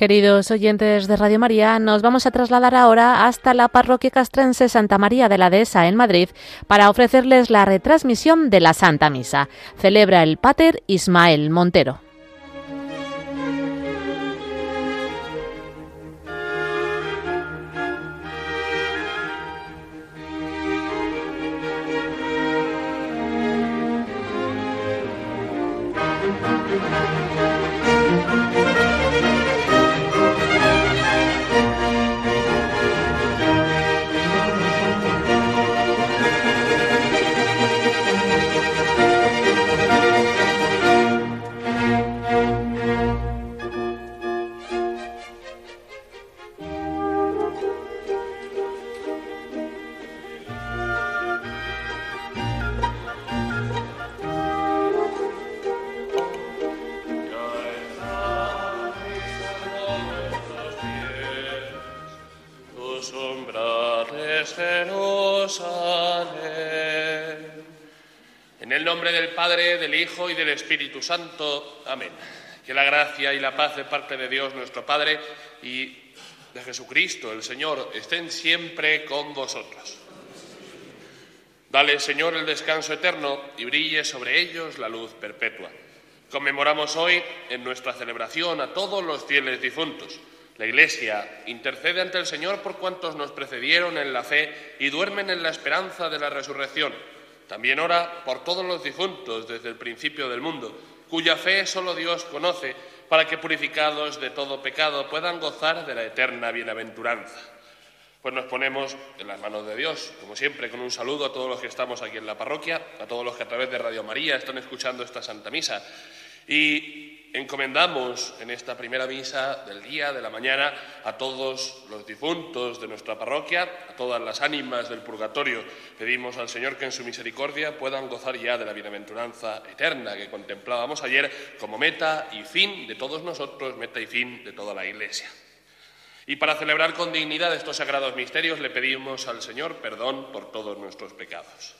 Queridos oyentes de Radio María, nos vamos a trasladar ahora hasta la parroquia castrense Santa María de la Dehesa en Madrid para ofrecerles la retransmisión de la Santa Misa. Celebra el Pater Ismael Montero. Y del Espíritu Santo. Amén. Que la gracia y la paz de parte de Dios nuestro Padre y de Jesucristo el Señor estén siempre con vosotros. Dale, Señor, el descanso eterno y brille sobre ellos la luz perpetua. Conmemoramos hoy en nuestra celebración a todos los fieles difuntos. La Iglesia intercede ante el Señor por cuantos nos precedieron en la fe y duermen en la esperanza de la resurrección también ora por todos los difuntos desde el principio del mundo, cuya fe solo Dios conoce, para que purificados de todo pecado puedan gozar de la eterna bienaventuranza. Pues nos ponemos en las manos de Dios, como siempre, con un saludo a todos los que estamos aquí en la parroquia, a todos los que a través de Radio María están escuchando esta Santa Misa. Y encomendamos en esta primera misa del día, de la mañana, a todos los difuntos de nuestra parroquia, a todas las ánimas del purgatorio. Pedimos al Señor que en su misericordia puedan gozar ya de la bienaventuranza eterna que contemplábamos ayer como meta y fin de todos nosotros, meta y fin de toda la Iglesia. Y para celebrar con dignidad estos sagrados misterios le pedimos al Señor perdón por todos nuestros pecados.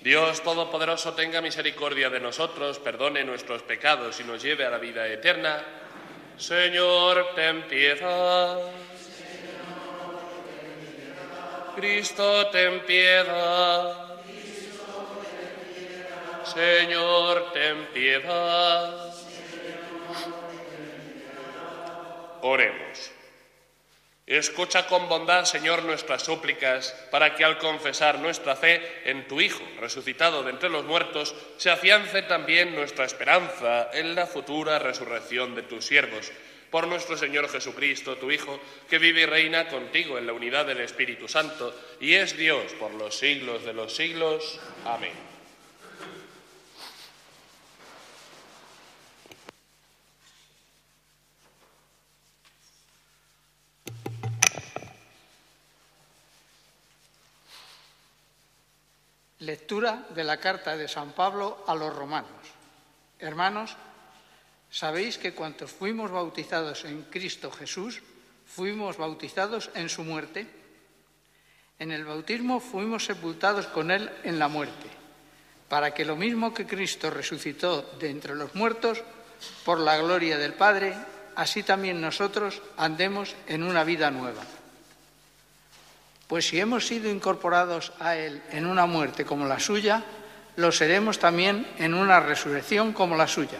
Dios Todopoderoso tenga misericordia de nosotros, perdone nuestros pecados y nos lleve a la vida eterna. Señor, ten piedad. Cristo, ten piedad. Señor, ten piedad. Oremos. Escucha con bondad, Señor, nuestras súplicas, para que al confesar nuestra fe en tu Hijo, resucitado de entre los muertos, se afiance también nuestra esperanza en la futura resurrección de tus siervos. Por nuestro Señor Jesucristo, tu Hijo, que vive y reina contigo en la unidad del Espíritu Santo, y es Dios por los siglos de los siglos. Amén. Lectura de la carta de San Pablo a los romanos. Hermanos, sabéis que cuantos fuimos bautizados en Cristo Jesús, fuimos bautizados en su muerte. En el bautismo fuimos sepultados con Él en la muerte, para que lo mismo que Cristo resucitó de entre los muertos, por la gloria del Padre, así también nosotros andemos en una vida nueva. Pues si hemos sido incorporados a Él en una muerte como la suya, lo seremos también en una resurrección como la suya,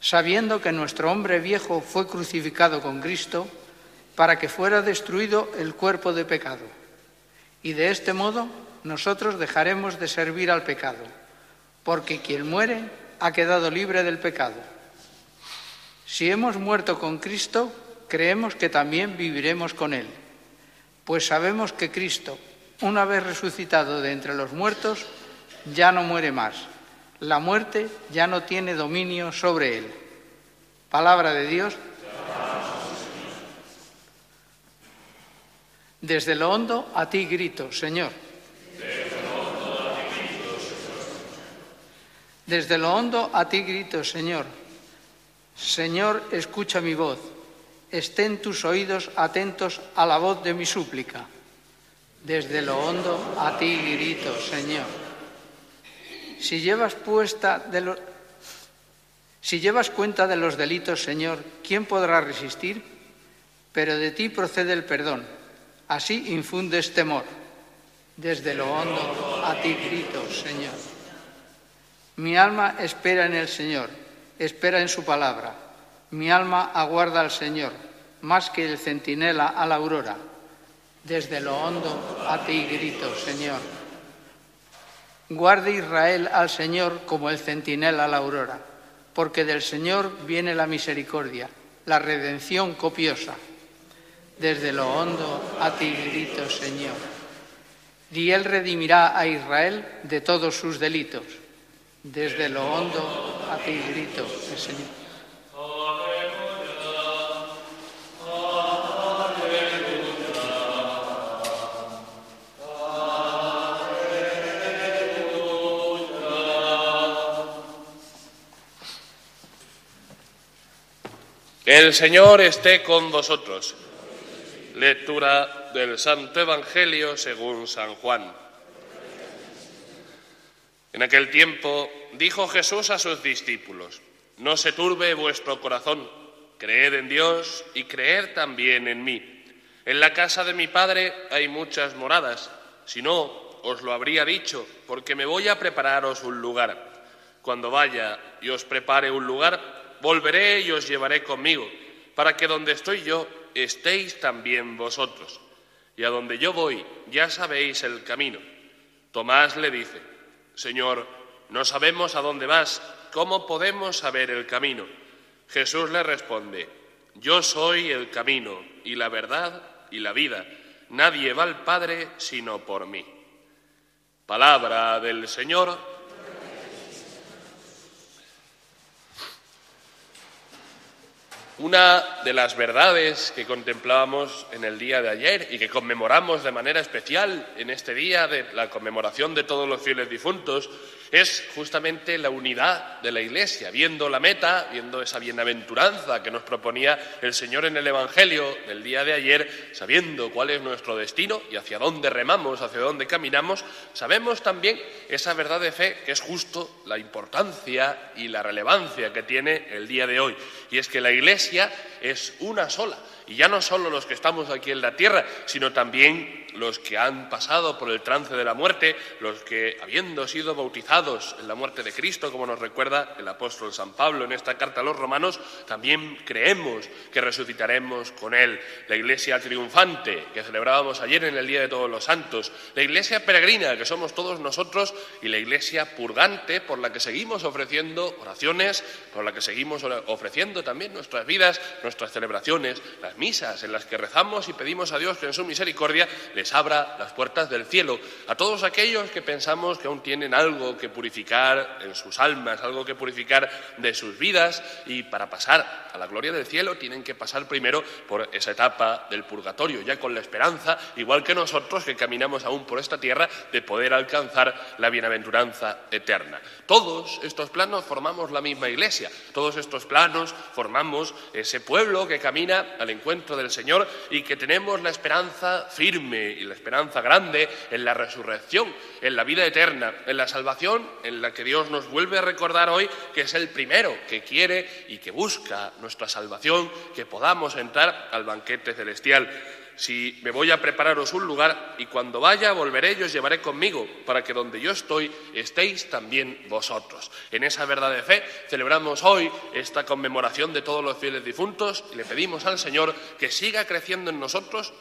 sabiendo que nuestro hombre viejo fue crucificado con Cristo para que fuera destruido el cuerpo de pecado. Y de este modo nosotros dejaremos de servir al pecado, porque quien muere ha quedado libre del pecado. Si hemos muerto con Cristo, creemos que también viviremos con Él pues sabemos que Cristo, una vez resucitado de entre los muertos, ya no muere más. La muerte ya no tiene dominio sobre él. Palabra de Dios. Desde lo hondo a ti grito, Señor. Desde lo hondo a ti grito, Señor. Señor, escucha mi voz. Estén tus oídos atentos a la voz de mi súplica. Desde lo hondo a ti grito, Señor. Si llevas cuenta de los delitos, Señor, ¿quién podrá resistir? Pero de ti procede el perdón. Así infundes temor. Desde lo hondo a ti grito, Señor. Mi alma espera en el Señor, espera en su palabra. Mi alma aguarda al Señor, más que el centinela a la aurora. Desde lo hondo a ti grito, Señor. Guarde Israel al Señor como el centinela a la aurora porque del Señor viene la misericordia, la redención copiosa. Desde lo hondo a ti grito, Señor. Y Él redimirá a Israel de todos sus delitos. Desde lo hondo a ti grito, Señor. El Señor esté con vosotros. Lectura del Santo Evangelio según San Juan. En aquel tiempo dijo Jesús a sus discípulos, No se turbe vuestro corazón, creed en Dios y creed también en mí. En la casa de mi Padre hay muchas moradas, si no, os lo habría dicho, porque me voy a prepararos un lugar. Cuando vaya y os prepare un lugar, volveré y os llevaré conmigo, para que donde estoy yo estéis también vosotros. Y a donde yo voy ya sabéis el camino. Tomás le dice, Señor, no sabemos a dónde vas, ¿cómo podemos saber el camino? Jesús le responde, Yo soy el camino y la verdad y la vida. Nadie va al Padre sino por mí. Palabra del Señor. Una de las verdades que contemplábamos en el día de ayer y que conmemoramos de manera especial en este día de la conmemoración de todos los fieles difuntos es justamente la unidad de la Iglesia, viendo la meta, viendo esa bienaventuranza que nos proponía el Señor en el Evangelio del día de ayer, sabiendo cuál es nuestro destino y hacia dónde remamos, hacia dónde caminamos, sabemos también esa verdad de fe que es justo la importancia y la relevancia que tiene el día de hoy. Y es que la Iglesia es una sola. Y ya no solo los que estamos aquí en la tierra, sino también los que han pasado por el trance de la muerte, los que, habiendo sido bautizados en la muerte de Cristo, como nos recuerda el apóstol San Pablo en esta carta a los romanos, también creemos que resucitaremos con Él. La iglesia triunfante que celebrábamos ayer en el Día de Todos los Santos, la iglesia peregrina que somos todos nosotros y la iglesia purgante por la que seguimos ofreciendo oraciones, por la que seguimos ofreciendo también nuestras vidas, nuestras celebraciones, las misas en las que rezamos y pedimos a Dios que en su misericordia abra las puertas del cielo a todos aquellos que pensamos que aún tienen algo que purificar en sus almas, algo que purificar de sus vidas y para pasar a la gloria del cielo tienen que pasar primero por esa etapa del purgatorio, ya con la esperanza, igual que nosotros que caminamos aún por esta tierra, de poder alcanzar la bienaventuranza eterna. Todos estos planos formamos la misma iglesia, todos estos planos formamos ese pueblo que camina al encuentro del Señor y que tenemos la esperanza firme y la esperanza grande en la resurrección, en la vida eterna, en la salvación, en la que Dios nos vuelve a recordar hoy que es el primero que quiere y que busca nuestra salvación, que podamos entrar al banquete celestial. Si me voy a prepararos un lugar y cuando vaya volveré y os llevaré conmigo, para que donde yo estoy estéis también vosotros. En esa verdad de fe celebramos hoy esta conmemoración de todos los fieles difuntos y le pedimos al Señor que siga creciendo en nosotros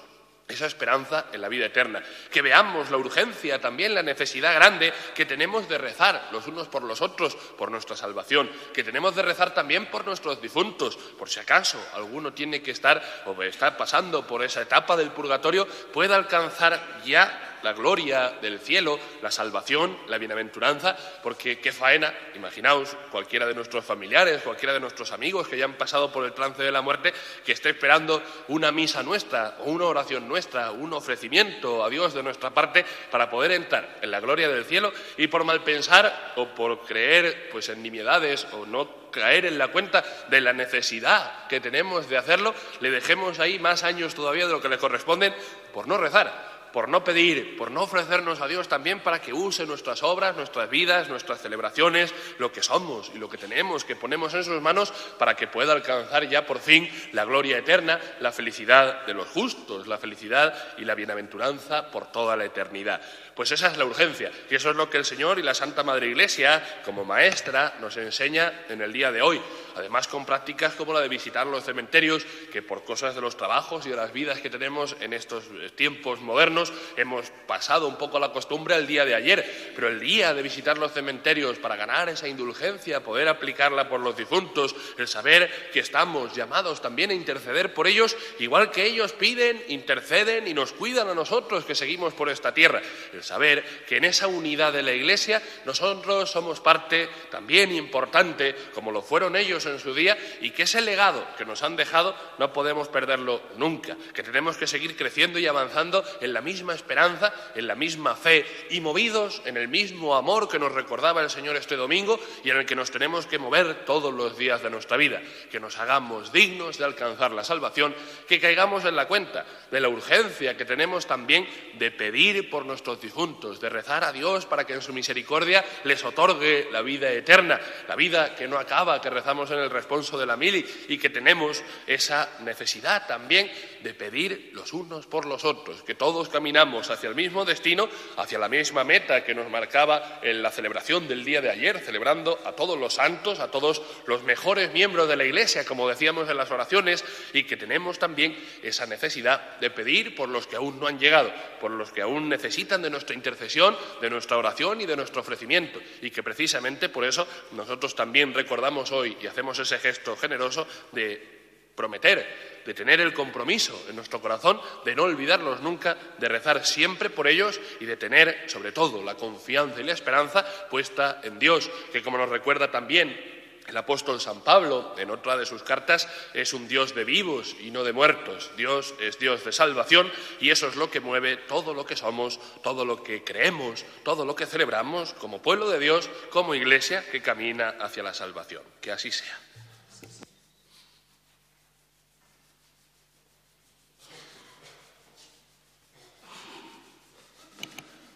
esa esperanza en la vida eterna. Que veamos la urgencia, también la necesidad grande que tenemos de rezar los unos por los otros por nuestra salvación, que tenemos de rezar también por nuestros difuntos, por si acaso alguno tiene que estar o estar pasando por esa etapa del purgatorio, pueda alcanzar ya la gloria del cielo, la salvación, la bienaventuranza, porque qué faena, imaginaos, cualquiera de nuestros familiares, cualquiera de nuestros amigos que ya han pasado por el trance de la muerte, que esté esperando una misa nuestra o una oración nuestra, un ofrecimiento a Dios de nuestra parte para poder entrar en la gloria del cielo y por mal pensar o por creer pues en nimiedades o no caer en la cuenta de la necesidad que tenemos de hacerlo, le dejemos ahí más años todavía de lo que le corresponden por no rezar por no pedir, por no ofrecernos a Dios también para que use nuestras obras, nuestras vidas, nuestras celebraciones, lo que somos y lo que tenemos, que ponemos en sus manos para que pueda alcanzar ya por fin la gloria eterna, la felicidad de los justos, la felicidad y la bienaventuranza por toda la eternidad. Pues esa es la urgencia. Y eso es lo que el Señor y la Santa Madre Iglesia, como maestra, nos enseña en el día de hoy. Además, con prácticas como la de visitar los cementerios, que por cosas de los trabajos y de las vidas que tenemos en estos tiempos modernos, hemos pasado un poco la costumbre al día de ayer, pero el día de visitar los cementerios para ganar esa indulgencia, poder aplicarla por los difuntos, el saber que estamos llamados también a interceder por ellos, igual que ellos piden, interceden y nos cuidan a nosotros que seguimos por esta tierra, saber que en esa unidad de la Iglesia nosotros somos parte también importante, como lo fueron ellos en su día, y que ese legado que nos han dejado no podemos perderlo nunca, que tenemos que seguir creciendo y avanzando en la misma esperanza, en la misma fe y movidos en el mismo amor que nos recordaba el Señor este domingo y en el que nos tenemos que mover todos los días de nuestra vida, que nos hagamos dignos de alcanzar la salvación, que caigamos en la cuenta de la urgencia que tenemos también de pedir por nuestros difuntos, de rezar a Dios para que en su misericordia les otorgue la vida eterna, la vida que no acaba, que rezamos en el responso de la mili y que tenemos esa necesidad también de pedir los unos por los otros, que todos caminamos hacia el mismo destino, hacia la misma meta que nos marcaba en la celebración del día de ayer, celebrando a todos los santos, a todos los mejores miembros de la Iglesia, como decíamos en las oraciones, y que tenemos también esa necesidad de pedir por los que aún no han llegado, por los que aún necesitan de nuestra intercesión, de nuestra oración y de nuestro ofrecimiento, y que precisamente por eso nosotros también recordamos hoy y hacemos ese gesto generoso de prometer, de tener el compromiso en nuestro corazón, de no olvidarlos nunca, de rezar siempre por ellos y de tener, sobre todo, la confianza y la esperanza puesta en Dios, que como nos recuerda también el apóstol San Pablo, en otra de sus cartas, es un Dios de vivos y no de muertos. Dios es Dios de salvación y eso es lo que mueve todo lo que somos, todo lo que creemos, todo lo que celebramos como pueblo de Dios, como iglesia que camina hacia la salvación. Que así sea.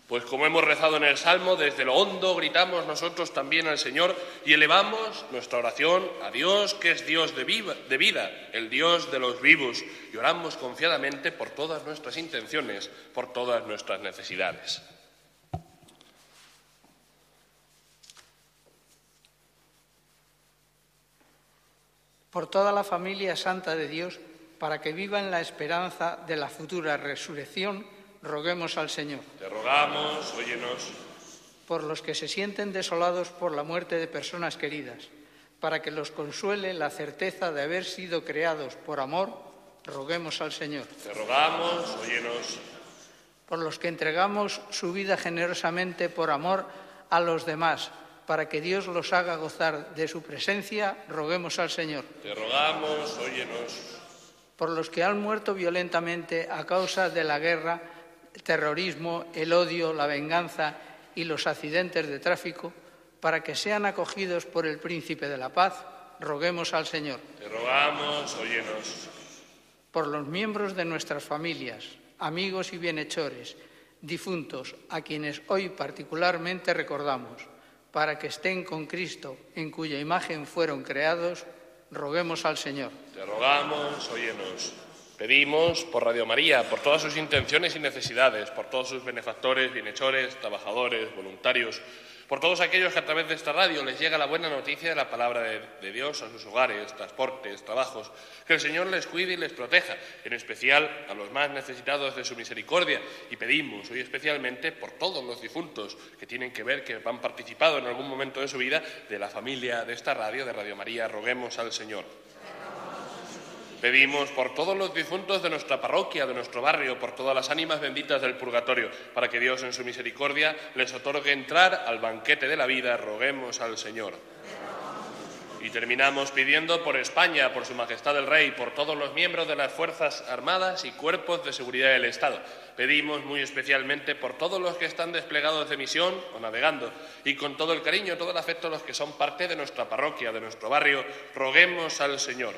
Pues como hemos rezado en el Salmo, desde lo hondo gritamos nosotros también al Señor y elevamos nuestra oración a Dios, que es Dios de, vida, el Dios de los vivos, y oramos confiadamente por todas nuestras intenciones, por todas nuestras necesidades. Por toda la familia santa de Dios, para que viva en la esperanza de la futura resurrección, roguemos al Señor. Te rogamos, óyenos. Por los que se sienten desolados por la muerte de personas queridas, para que los consuele la certeza de haber sido creados por amor, roguemos al Señor. Te rogamos, óyenos. Por los que entregamos su vida generosamente por amor a los demás, para que Dios los haga gozar de su presencia, roguemos al Señor. Te rogamos, óyenos. Por los que han muerto violentamente a causa de la guerra, el terrorismo, el odio, la venganza y los accidentes de tráfico, para que sean acogidos por el Príncipe de la Paz, roguemos al Señor. Te rogamos, óyenos. Por los miembros de nuestras familias, amigos y bienhechores, difuntos, a quienes hoy particularmente recordamos, para que estén con Cristo, en cuya imagen fueron creados, roguemos al Señor. Te rogamos, óyenos. Pedimos por Radio María, por todas sus intenciones y necesidades, por todos sus benefactores, bienhechores, trabajadores, voluntarios, por todos aquellos que a través de esta radio les llega la buena noticia de la palabra de, Dios a sus hogares, transportes, trabajos, que el Señor les cuide y les proteja, en especial a los más necesitados de su misericordia. Y pedimos hoy especialmente por todos los difuntos que tienen que ver, que han participado en algún momento de su vida, de la familia de esta radio, de Radio María, roguemos al Señor. Pedimos por todos los difuntos de nuestra parroquia, de nuestro barrio, por todas las ánimas benditas del purgatorio, para que Dios en su misericordia les otorgue entrar al banquete de la vida. Roguemos al Señor. Y terminamos pidiendo por España, por Su Majestad el Rey, por todos los miembros de las Fuerzas Armadas y cuerpos de seguridad del Estado. Pedimos muy especialmente por todos los que están desplegados de misión o navegando y con todo el cariño, todo el afecto los que son parte de nuestra parroquia, de nuestro barrio. Roguemos al Señor.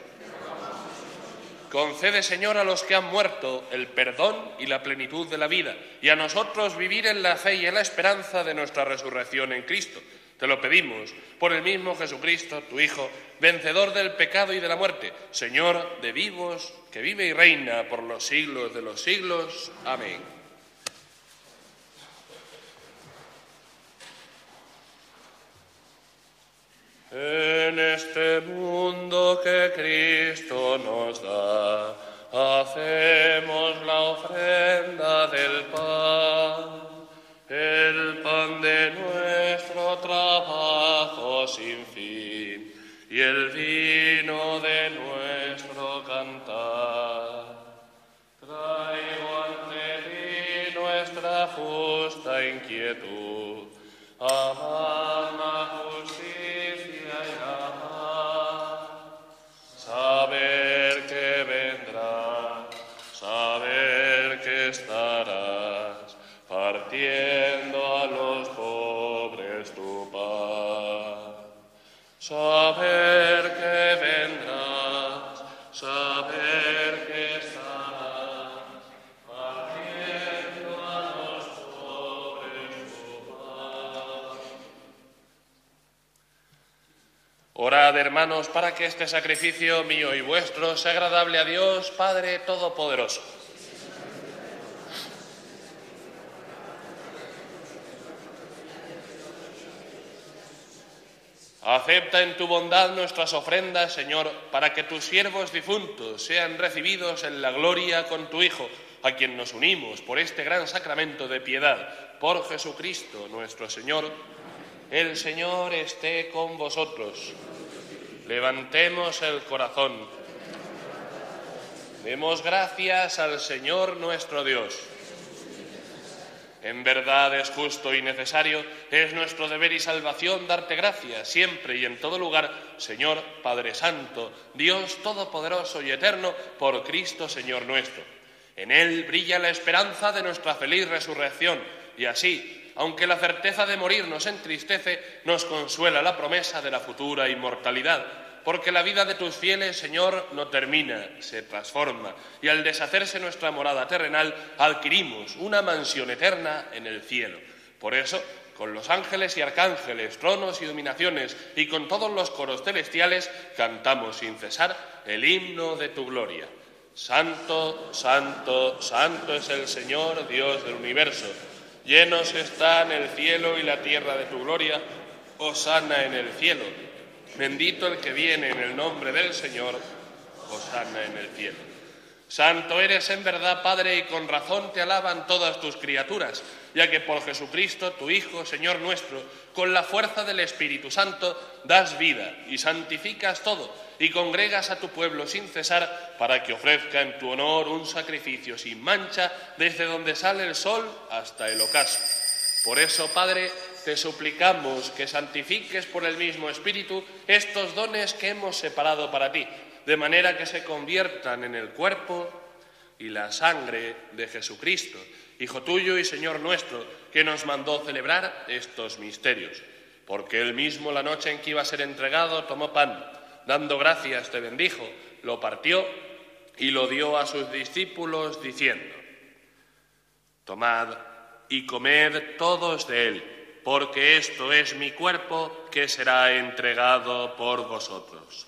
Concede, Señor, a los que han muerto el perdón y la plenitud de la vida, y a nosotros vivir en la fe y en la esperanza de nuestra resurrección en Cristo. Te lo pedimos por el mismo Jesucristo, tu Hijo, vencedor del pecado y de la muerte, Señor de vivos, que vive y reina por los siglos de los siglos. Amén. En este mundo que Cristo nos da, hacemos la ofrenda del pan, el pan de nuestro trabajo sin fin y el vino de nuestro cantar. Traigo ante ti nuestra justa inquietud. Amar saber que estarás partiendo a los pobres tu paz. Saber para que este sacrificio mío y vuestro sea agradable a Dios, Padre Todopoderoso. Acepta en tu bondad nuestras ofrendas, Señor, para que tus siervos difuntos sean recibidos en la gloria con tu Hijo, a quien nos unimos por este gran sacramento de piedad, por Jesucristo nuestro Señor. El Señor esté con vosotros. Levantemos el corazón. Demos gracias al Señor nuestro Dios. En verdad es justo y necesario, es nuestro deber y salvación darte gracias siempre y en todo lugar, Señor Padre Santo, Dios Todopoderoso y Eterno, por Cristo Señor nuestro. En Él brilla la esperanza de nuestra feliz resurrección y así, aunque la certeza de morir nos entristece, nos consuela la promesa de la futura inmortalidad porque la vida de tus fieles, Señor, no termina, se transforma, y al deshacerse nuestra morada terrenal, adquirimos una mansión eterna en el cielo. Por eso, con los ángeles y arcángeles, tronos y dominaciones, y con todos los coros celestiales, cantamos sin cesar el himno de tu gloria. Santo, santo, santo es el Señor, Dios del universo. Llenos están el cielo y la tierra de tu gloria. Osana en el cielo. Bendito el que viene en el nombre del Señor, Hosanna en el cielo. Santo eres en verdad, Padre, y con razón te alaban todas tus criaturas, ya que por Jesucristo, tu Hijo, Señor nuestro, con la fuerza del Espíritu Santo, das vida y santificas todo, y congregas a tu pueblo sin cesar, para que ofrezca en tu honor un sacrificio sin mancha, desde donde sale el sol hasta el ocaso. Por eso, Padre, te suplicamos que santifiques por el mismo Espíritu estos dones que hemos separado para ti, de manera que se conviertan en el cuerpo y la sangre de Jesucristo, Hijo tuyo y Señor nuestro, que nos mandó celebrar estos misterios. Porque él mismo la noche en que iba a ser entregado tomó pan, dando gracias te bendijo, lo partió y lo dio a sus discípulos diciendo, Tomad y comed todos de él porque esto es mi cuerpo que será entregado por vosotros.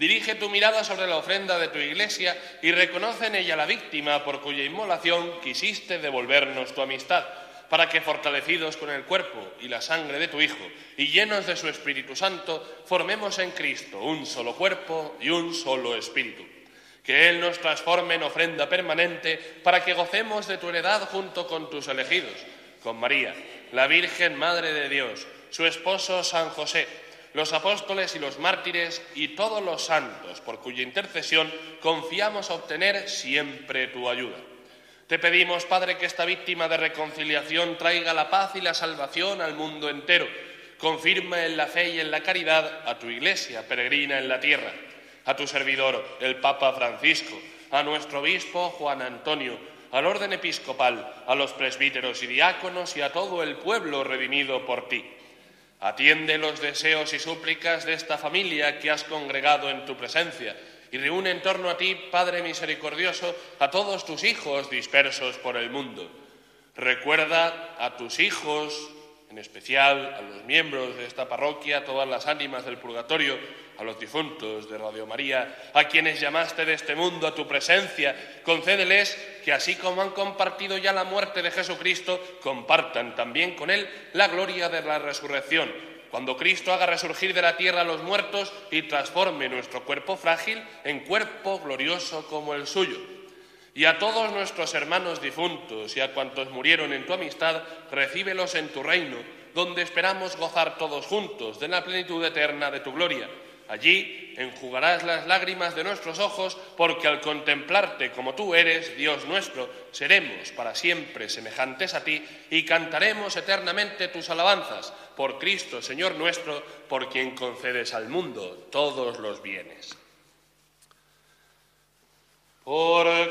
Dirige tu mirada sobre la ofrenda de tu iglesia y reconoce en ella la víctima por cuya inmolación quisiste devolvernos tu amistad para que fortalecidos con el cuerpo y la sangre de tu Hijo y llenos de su Espíritu Santo, formemos en Cristo un solo cuerpo y un solo Espíritu. Que Él nos transforme en ofrenda permanente para que gocemos de tu heredad junto con tus elegidos, con María, la Virgen Madre de Dios, su esposo San José, los apóstoles y los mártires y todos los santos, por cuya intercesión confiamos obtener siempre tu ayuda. Te pedimos, Padre, que esta víctima de reconciliación traiga la paz y la salvación al mundo entero. Confirma en la fe y en la caridad a tu iglesia peregrina en la tierra, a tu servidor, el Papa Francisco, a nuestro obispo Juan Antonio, al orden episcopal, a los presbíteros y diáconos y a todo el pueblo redimido por ti. Atiende los deseos y súplicas de esta familia que has congregado en tu presencia y reúne en torno a ti, Padre misericordioso, a todos tus hijos dispersos por el mundo. Recuerda a tus hijos, en especial a los miembros de esta parroquia, a todas las ánimas del purgatorio, a los difuntos de Radio María, a quienes llamaste de este mundo a tu presencia, concédeles que así como han compartido ya la muerte de Jesucristo, compartan también con Él la gloria de la resurrección cuando Cristo haga resurgir de la tierra a los muertos y transforme nuestro cuerpo frágil en cuerpo glorioso como el suyo. Y a todos nuestros hermanos difuntos y a cuantos murieron en tu amistad, recíbelos en tu reino, donde esperamos gozar todos juntos de la plenitud eterna de tu gloria Allí enjugarás las lágrimas de nuestros ojos, porque al contemplarte como tú eres, Dios nuestro, seremos para siempre semejantes a ti y cantaremos eternamente tus alabanzas por Cristo, Señor nuestro, por quien concedes al mundo todos los bienes. Por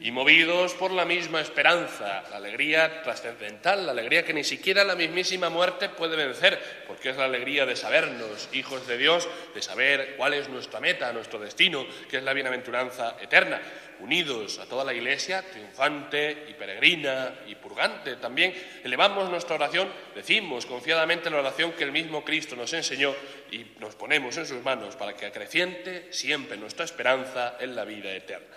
Y movidos por la misma esperanza, la alegría trascendental, la alegría que ni siquiera la mismísima muerte puede vencer, porque es la alegría de sabernos hijos de Dios, de saber cuál es nuestra meta, nuestro destino, que es la bienaventuranza eterna unidos a toda la Iglesia, triunfante y peregrina y purgante también, elevamos nuestra oración, decimos confiadamente la oración que el mismo Cristo nos enseñó y nos ponemos en sus manos para que acreciente siempre nuestra esperanza en la vida eterna.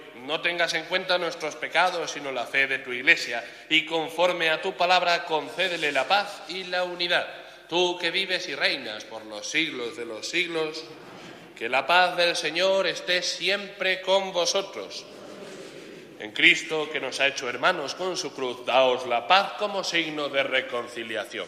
No tengas en cuenta nuestros pecados, sino la fe de tu Iglesia, y conforme a tu palabra concédele la paz y la unidad. Tú que vives y reinas por los siglos de los siglos, que la paz del Señor esté siempre con vosotros. En Cristo, que nos ha hecho hermanos con su cruz, daos la paz como signo de reconciliación.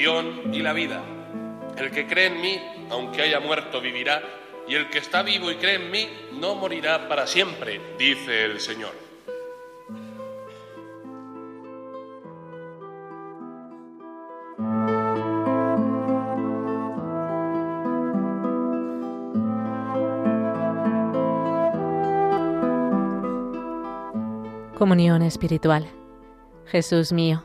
Y la vida. El que cree en mí, aunque haya muerto, vivirá, y el que está vivo y cree en mí, no morirá para siempre, dice el Señor. Comunión espiritual. Jesús mío,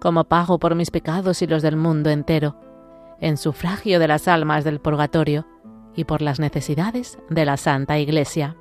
como pago por mis pecados y los del mundo entero, en sufragio de las almas del purgatorio y por las necesidades de la Santa Iglesia.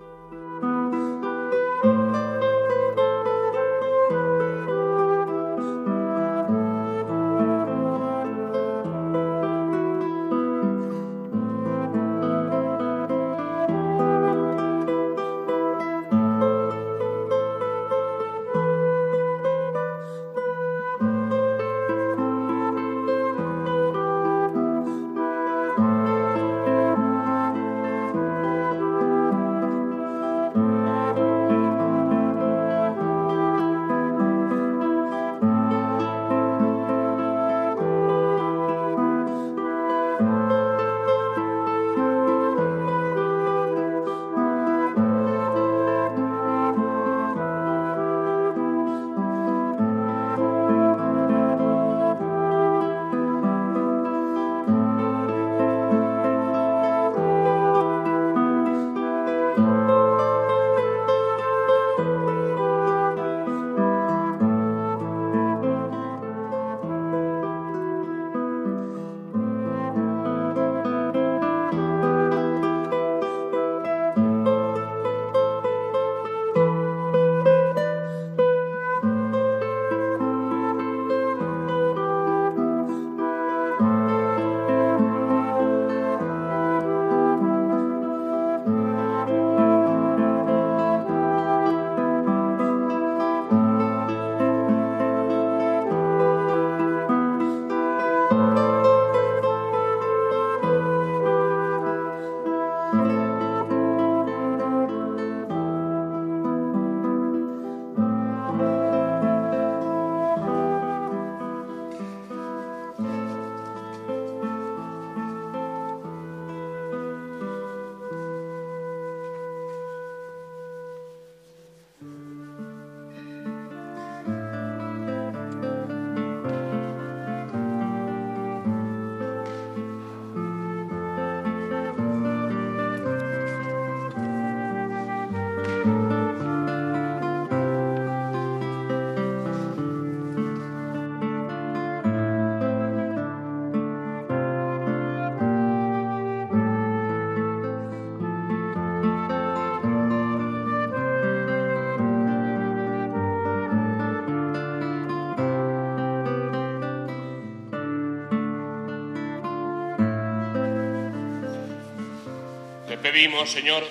Pedimos, Señor,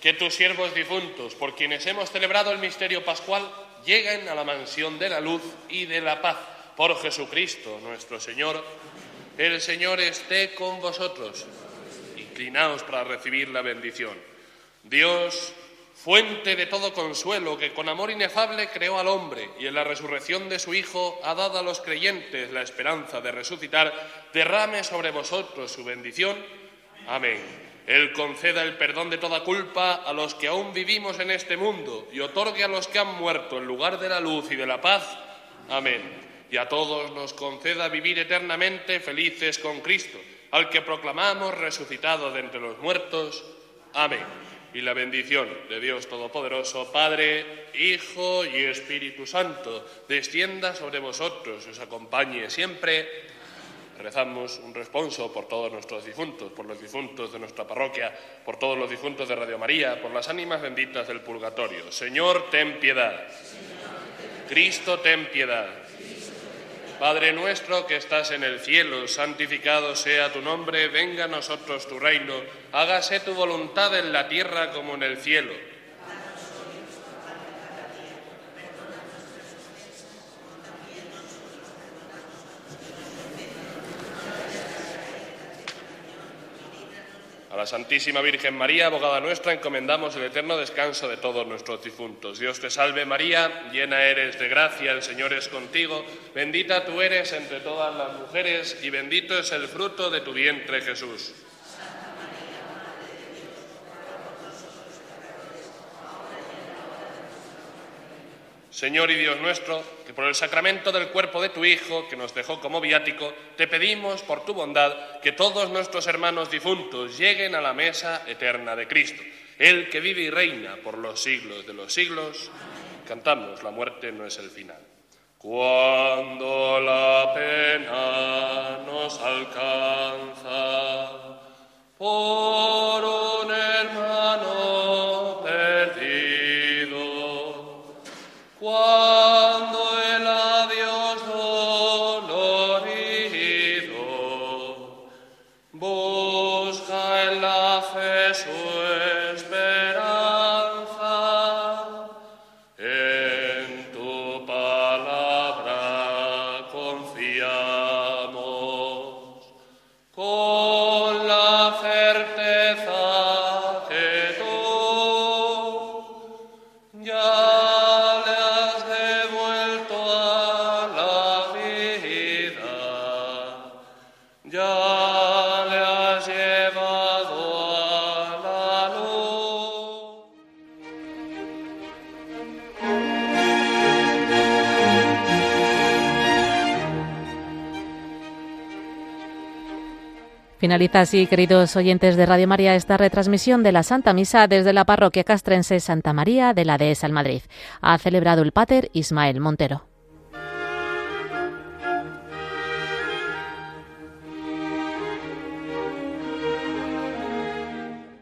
que tus siervos difuntos, por quienes hemos celebrado el misterio pascual, lleguen a la mansión de la luz y de la paz. Por Jesucristo nuestro Señor. El Señor esté con vosotros. Inclinaos para recibir la bendición. Dios, fuente de todo consuelo, que con amor inefable creó al hombre y en la resurrección de su Hijo ha dado a los creyentes la esperanza de resucitar, derrame sobre vosotros su bendición Amén. Él conceda el perdón de toda culpa a los que aún vivimos en este mundo y otorgue a los que han muerto en lugar de la luz y de la paz. Amén. Y a todos nos conceda vivir eternamente felices con Cristo, al que proclamamos resucitado de entre los muertos. Amén. Y la bendición de Dios Todopoderoso, Padre, Hijo y Espíritu Santo, descienda sobre vosotros y os acompañe siempre Rezamos un responso por todos nuestros difuntos, por los difuntos de nuestra parroquia, por todos los difuntos de Radio María, por las ánimas benditas del purgatorio. Señor, ten piedad. Cristo, ten piedad. Padre nuestro que estás en el cielo, santificado sea tu nombre, venga a nosotros tu reino, hágase tu voluntad en la tierra como en el cielo. A la Santísima Virgen María, abogada nuestra, encomendamos el eterno descanso de todos nuestros difuntos. Dios te salve María, llena eres de gracia, el Señor es contigo, bendita tú eres entre todas las mujeres y bendito es el fruto de tu vientre Jesús. Señor y Dios nuestro, que por el sacramento del cuerpo de tu Hijo, que nos dejó como viático, te pedimos por tu bondad que todos nuestros hermanos difuntos lleguen a la mesa eterna de Cristo, el que vive y reina por los siglos de los siglos. Cantamos, la muerte no es el final. Cuando la pena nos alcanza por un hermano la fe Finaliza así, queridos oyentes de Radio María, esta retransmisión de la Santa Misa desde la parroquia castrense Santa María de la Dehesa en Madrid. Ha celebrado el Pater Ismael Montero.